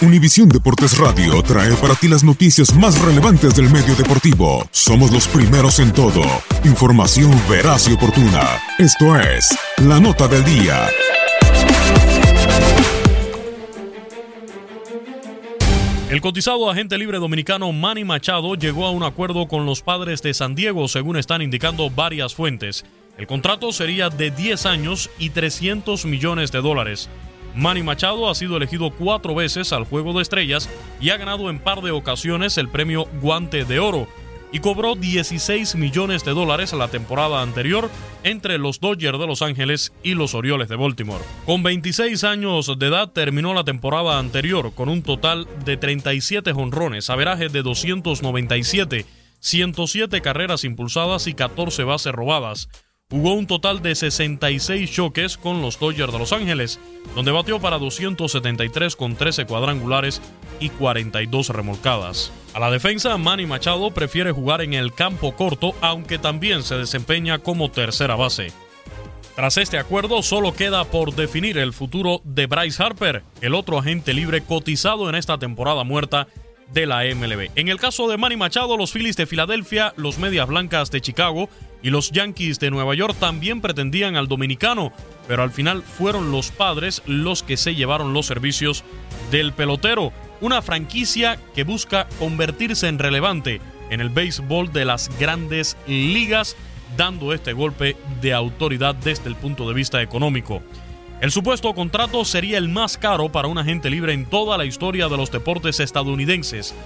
Univisión Deportes Radio trae para ti las noticias más relevantes del medio deportivo. Somos los primeros en todo. Información veraz y oportuna. Esto es La Nota del Día. El cotizado agente libre dominicano Manny Machado llegó a un acuerdo con los padres de San Diego, según están indicando varias fuentes. El contrato sería de 10 años y 300 millones de dólares. Manny Machado ha sido elegido cuatro veces al Juego de Estrellas y ha ganado en par de ocasiones el premio Guante de Oro y cobró 16 millones de dólares la temporada anterior entre los Dodgers de Los Ángeles y los Orioles de Baltimore. Con 26 años de edad terminó la temporada anterior con un total de 37 jonrones, averaje de 297, 107 carreras impulsadas y 14 bases robadas. Jugó un total de 66 choques con los Dodgers de Los Ángeles, donde batió para 273 con 13 cuadrangulares y 42 remolcadas. A la defensa, Manny Machado prefiere jugar en el campo corto, aunque también se desempeña como tercera base. Tras este acuerdo, solo queda por definir el futuro de Bryce Harper, el otro agente libre cotizado en esta temporada muerta de la MLB. En el caso de Manny Machado, los Phillies de Filadelfia, los Medias Blancas de Chicago y los Yankees de Nueva York también pretendían al dominicano, pero al final fueron los padres los que se llevaron los servicios del pelotero, una franquicia que busca convertirse en relevante en el béisbol de las grandes ligas, dando este golpe de autoridad desde el punto de vista económico. El supuesto contrato sería el más caro para un agente libre en toda la historia de los deportes estadounidenses.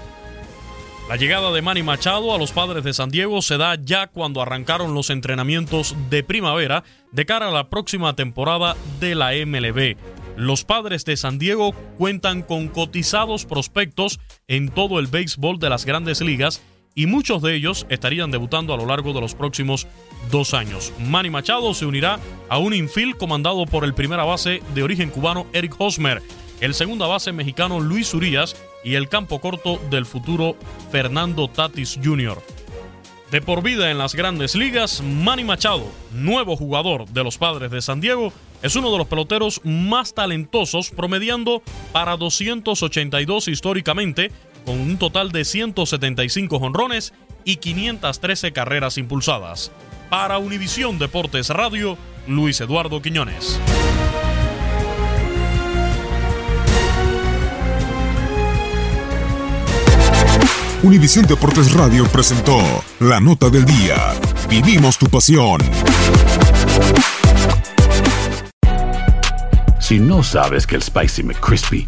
La llegada de Manny Machado a los padres de San Diego se da ya cuando arrancaron los entrenamientos de primavera de cara a la próxima temporada de la MLB. Los padres de San Diego cuentan con cotizados prospectos en todo el béisbol de las grandes ligas y muchos de ellos estarían debutando a lo largo de los próximos dos años. Manny Machado se unirá a un infield comandado por el primera base de origen cubano Eric Hosmer, el segunda base mexicano Luis Urias y el campo corto del futuro Fernando Tatis Jr. De por vida en las grandes ligas, Manny Machado, nuevo jugador de los padres de San Diego, es uno de los peloteros más talentosos, promediando para 282 históricamente, con un total de 175 jonrones y 513 carreras impulsadas. Para Univisión Deportes Radio, Luis Eduardo Quiñones. Univisión Deportes Radio presentó La Nota del Día. Vivimos tu pasión. Si no sabes que el Spicy McCrispy